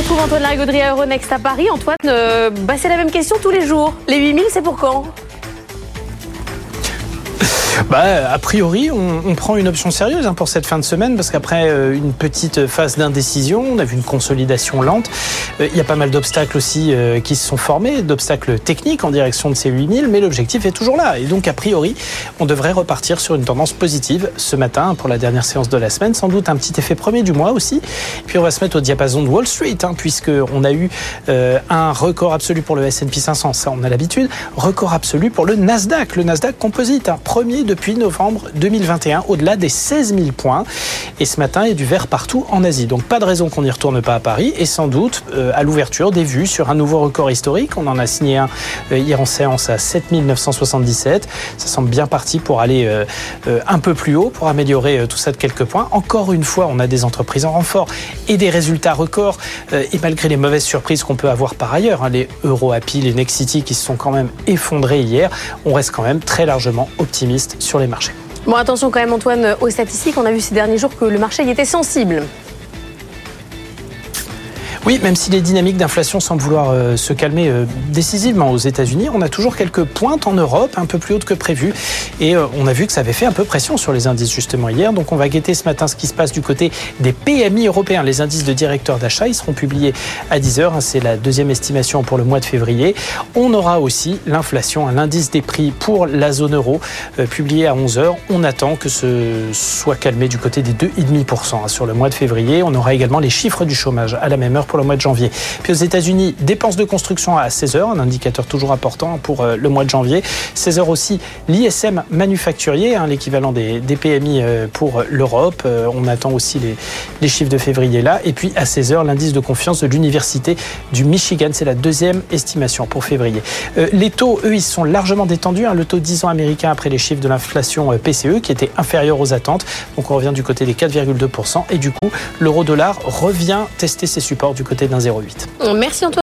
retrouve Antoine Largaudry à Euronext à Paris. Antoine, euh, bah, c'est la même question tous les jours. Les 8000, c'est pour quand? Bah, a priori, on, on, prend une option sérieuse hein, pour cette fin de semaine parce qu'après euh, une petite phase d'indécision, on a vu une consolidation lente. Euh, il y a pas mal d'obstacles aussi euh, qui se sont formés, d'obstacles techniques en direction de ces 8000, mais l'objectif est toujours là. Et donc, a priori, on devrait repartir sur une tendance positive ce matin pour la dernière séance de la semaine. Sans doute un petit effet premier du mois aussi. Puis on va se mettre au diapason de Wall Street, hein, puisqu'on a eu un record absolu pour le S&P 500, ça on a l'habitude. Record absolu pour le Nasdaq, le Nasdaq Composite, hein, premier depuis novembre 2021, au-delà des 16 000 points. Et ce matin, il y a du vert partout en Asie. Donc pas de raison qu'on n'y retourne pas à Paris. Et sans doute, euh, à l'ouverture, des vues sur un nouveau record historique. On en a signé un euh, hier en séance à 7 977. Ça semble bien parti pour aller euh, un peu plus haut, pour améliorer tout ça de quelques points. Encore une fois, on a des entreprises en renfort et des résultats records. et malgré les mauvaises surprises qu'on peut avoir par ailleurs, hein, les Euro Happy, les Nexity qui se sont quand même effondrés hier, on reste quand même très largement optimiste sur les marchés. Bon, attention quand même, Antoine, aux statistiques. On a vu ces derniers jours que le marché y était sensible. Oui, même si les dynamiques d'inflation semblent vouloir euh, se calmer euh, décisivement aux États-Unis, on a toujours quelques pointes en Europe, un peu plus hautes que prévu. Et euh, on a vu que ça avait fait un peu pression sur les indices justement hier. Donc on va guetter ce matin ce qui se passe du côté des PMI européens. Les indices de directeurs d'achat, ils seront publiés à 10h. Hein, c'est la deuxième estimation pour le mois de février. On aura aussi l'inflation, l'indice des prix pour la zone euro, publié à 11h. On attend que ce soit calmé du côté des 2,5% hein, sur le mois de février. On aura également les chiffres du chômage à la même heure pour le mois de janvier. Puis aux États-Unis, dépenses de construction à 16 heures, un indicateur toujours important pour euh, le mois de janvier. 16 heures aussi, l'ISM manufacturier, hein, l'équivalent des, PMI euh, pour l'Europe. Euh, on attend aussi les, chiffres de février là. Et puis à 16 heures, l'indice de confiance de l'Université du Michigan. C'est la deuxième estimation pour février. les taux, eux, ils sont largement détendus. Hein. le taux 10 ans américain après les chiffres de l'inflation PCE qui était inférieur aux attentes. Donc on revient du côté des 4,2%. Et du coup, l'euro dollar revient tester ses supports côté d'un 0,8. Merci Antoine.